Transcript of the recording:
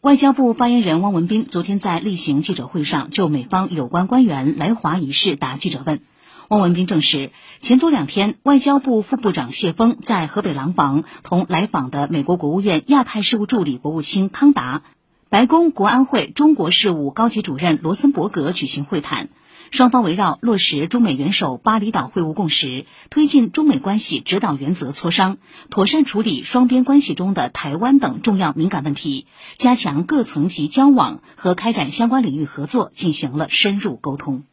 外交部发言人汪文斌昨天在例行记者会上就美方有关官员来华一事答记者问。汪文斌证实，前昨两天，外交部副部长谢锋在河北廊坊同来访的美国国务院亚太事务助理国务卿康达、白宫国安会中国事务高级主任罗森伯格举行会谈。双方围绕落实中美元首巴厘岛会晤共识、推进中美关系指导原则磋商，妥善处理双边关系中的台湾等重要敏感问题，加强各层级交往和开展相关领域合作进行了深入沟通。